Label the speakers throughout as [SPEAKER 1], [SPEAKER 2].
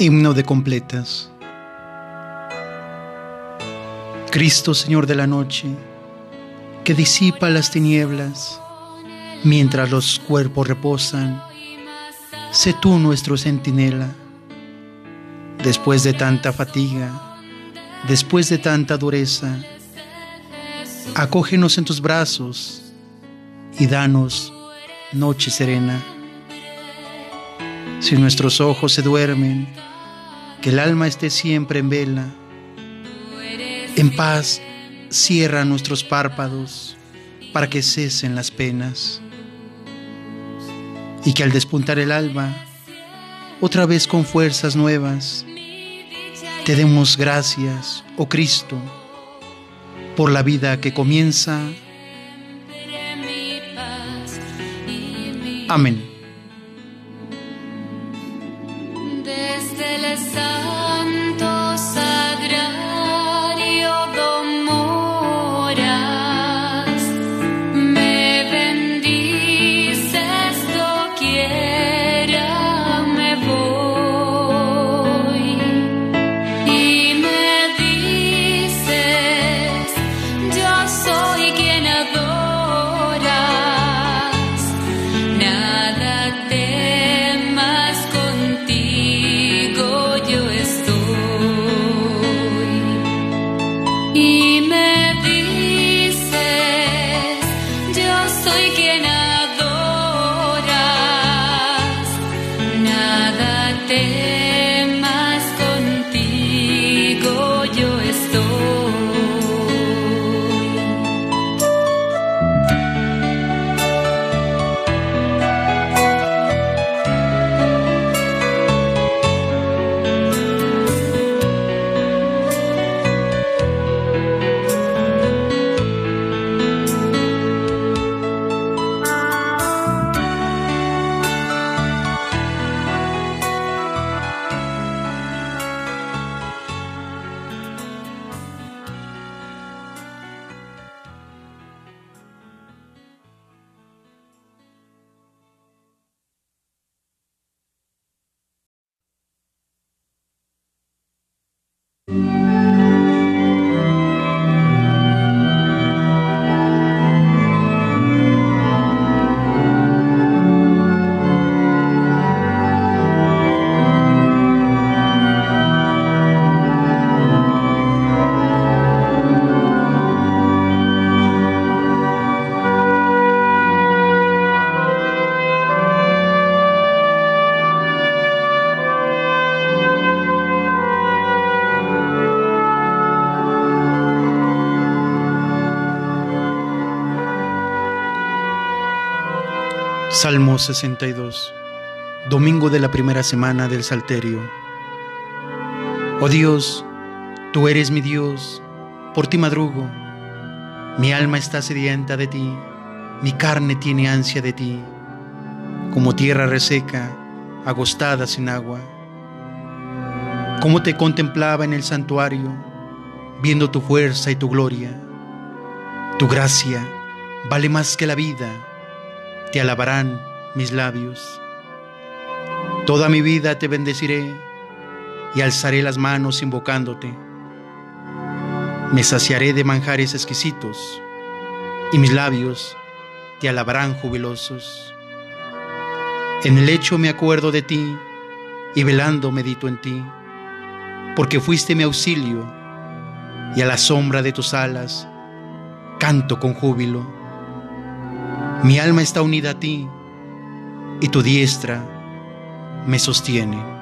[SPEAKER 1] Himno de completas. Cristo, Señor de la noche, que disipa las tinieblas, mientras los cuerpos reposan, sé tú nuestro centinela. Después de tanta fatiga, después de tanta dureza, acógenos en tus brazos y danos noche serena. Si nuestros ojos se duermen, que el alma esté siempre en vela. En paz cierra nuestros párpados para que cesen las penas. Y que al despuntar el alba, otra vez con fuerzas nuevas, te demos gracias, oh Cristo, por la vida que comienza. Amén. Salmo 62, domingo de la primera semana del Salterio. Oh Dios, tú eres mi Dios, por ti madrugo. Mi alma está sedienta de ti, mi carne tiene ansia de ti, como tierra reseca, agostada sin agua. Como te contemplaba en el santuario, viendo tu fuerza y tu gloria. Tu gracia vale más que la vida te alabarán mis labios. Toda mi vida te bendeciré y alzaré las manos invocándote. Me saciaré de manjares exquisitos y mis labios te alabarán jubilosos. En el lecho me acuerdo de ti y velando medito en ti, porque fuiste mi auxilio y a la sombra de tus alas canto con júbilo. Mi alma está unida a ti y tu diestra me sostiene.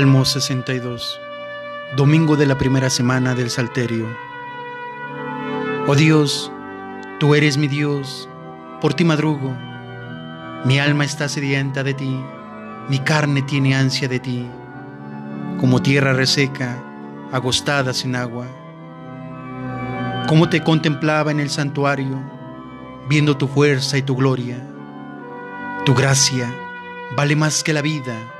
[SPEAKER 1] Salmo 62, domingo de la primera semana del Salterio. Oh Dios, tú eres mi Dios, por ti madrugo. Mi alma está sedienta de ti, mi carne tiene ansia de ti, como tierra reseca, agostada sin agua. Como te contemplaba en el santuario, viendo tu fuerza y tu gloria. Tu gracia vale más que la vida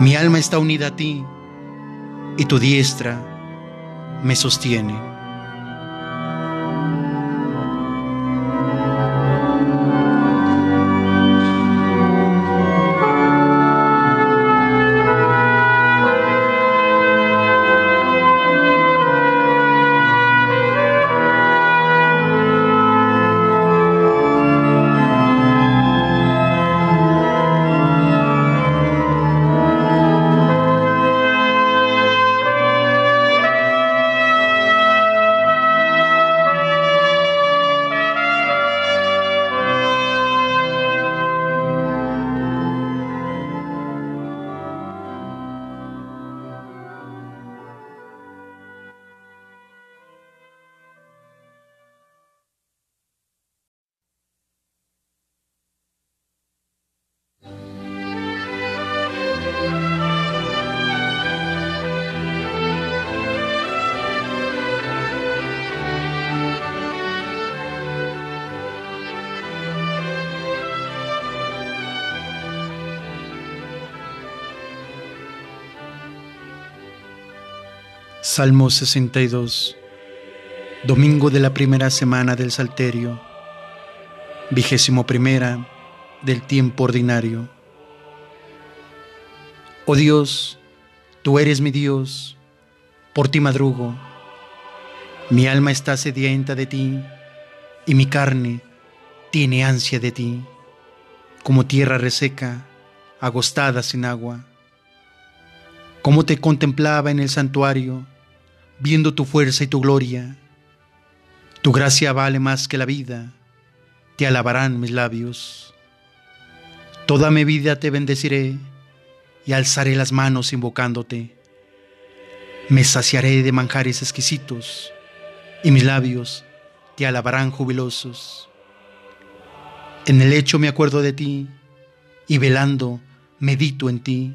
[SPEAKER 1] Mi alma está unida a ti y tu diestra me sostiene. Salmo 62, domingo de la primera semana del Salterio, vigésimo primera del tiempo ordinario. Oh Dios, tú eres mi Dios, por ti madrugo, mi alma está sedienta de ti y mi carne tiene ansia de ti, como tierra reseca, agostada sin agua. Como te contemplaba en el santuario, viendo tu fuerza y tu gloria. Tu gracia vale más que la vida, te alabarán mis labios. Toda mi vida te bendeciré y alzaré las manos invocándote. Me saciaré de manjares exquisitos y mis labios te alabarán jubilosos. En el lecho me acuerdo de ti y velando medito en ti,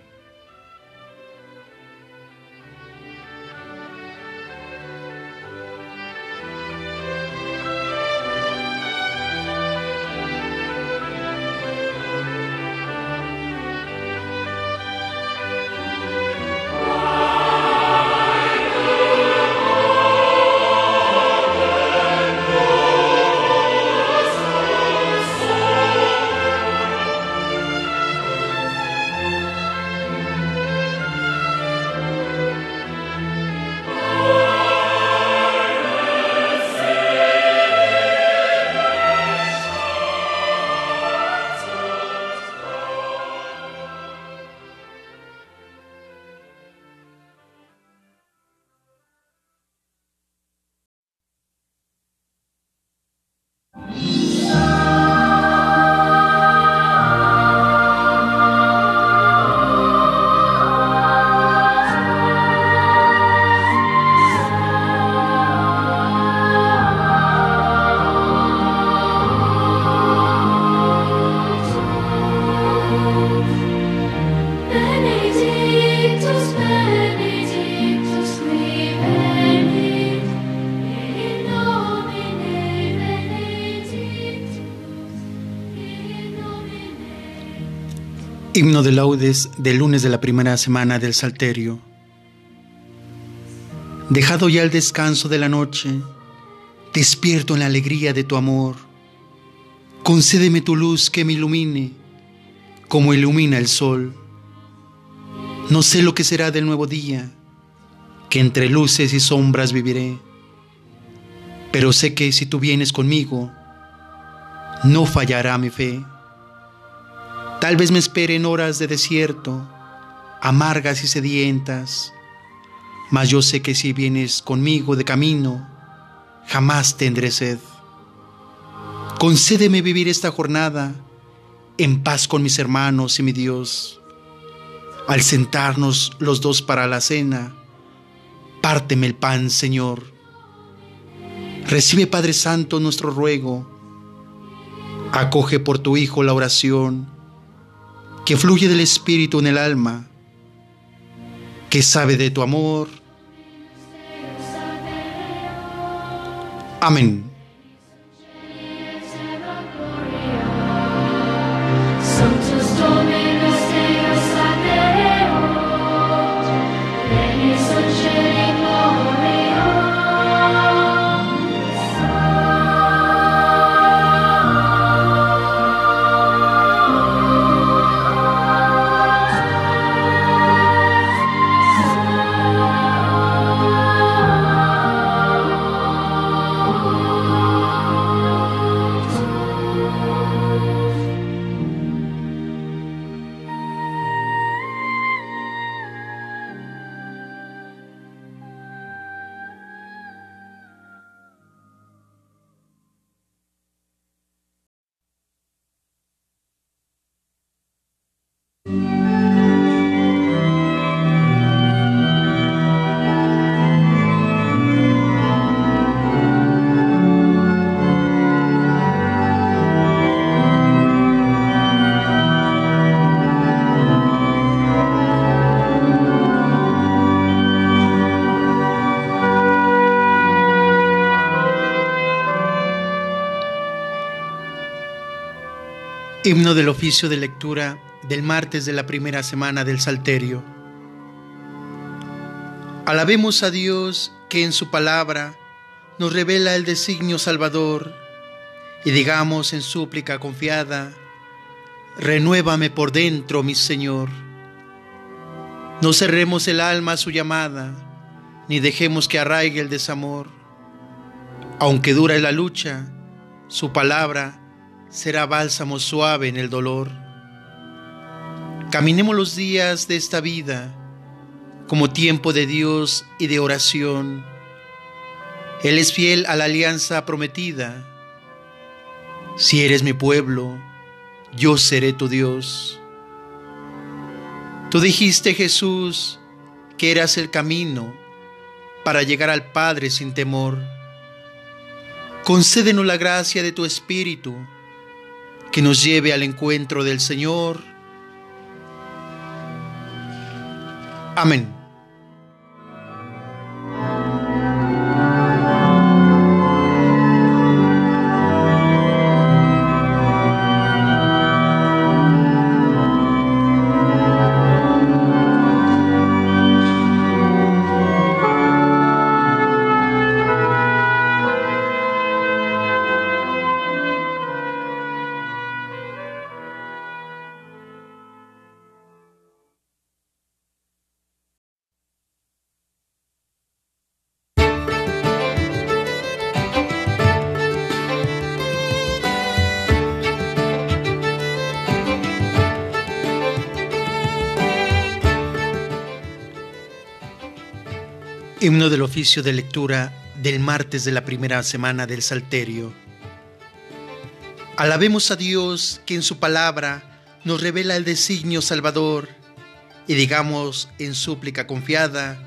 [SPEAKER 1] Himno de laudes del lunes de la primera semana del Salterio. Dejado ya el descanso de la noche, despierto en la alegría de tu amor. Concédeme tu luz que me ilumine, como ilumina el sol. No sé lo que será del nuevo día, que entre luces y sombras viviré, pero sé que si tú vienes conmigo, no fallará mi fe. Tal vez me esperen horas de desierto, amargas y sedientas, mas yo sé que si vienes conmigo de camino, jamás tendré sed. Concédeme vivir esta jornada en paz con mis hermanos y mi Dios. Al sentarnos los dos para la cena, párteme el pan, Señor. Recibe, Padre Santo, nuestro ruego. Acoge por tu Hijo la oración que fluye del Espíritu en el alma, que sabe de tu amor Amén. Himno del oficio de lectura del martes de la primera semana del Salterio. Alabemos a Dios que en su palabra nos revela el designio salvador y digamos en súplica confiada, renuévame por dentro, mi Señor. No cerremos el alma a su llamada, ni dejemos que arraigue el desamor. Aunque dura la lucha, su palabra será bálsamo suave en el dolor. Caminemos los días de esta vida como tiempo de Dios y de oración. Él es fiel a la alianza prometida. Si eres mi pueblo, yo seré tu Dios. Tú dijiste, Jesús, que eras el camino para llegar al Padre sin temor. Concédenos la gracia de tu Espíritu que nos lleve al encuentro del Señor. Amén. Himno del oficio de lectura del martes de la primera semana del Salterio. Alabemos a Dios que en su palabra nos revela el designio salvador y digamos en súplica confiada,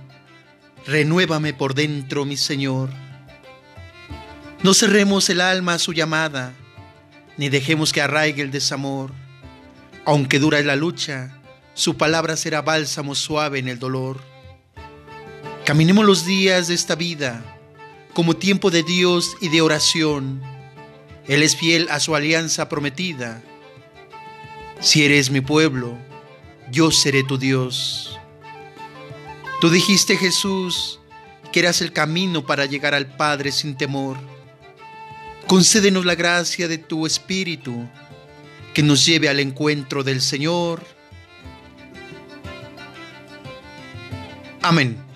[SPEAKER 1] renuévame por dentro, mi Señor. No cerremos el alma a su llamada, ni dejemos que arraigue el desamor. Aunque dura la lucha, su palabra será bálsamo suave en el dolor Caminemos los días de esta vida como tiempo de Dios y de oración. Él es fiel a su alianza prometida. Si eres mi pueblo, yo seré tu Dios. Tú dijiste, Jesús, que eras el camino para llegar al Padre sin temor. Concédenos la gracia de tu Espíritu, que nos lleve al encuentro del Señor. Amén.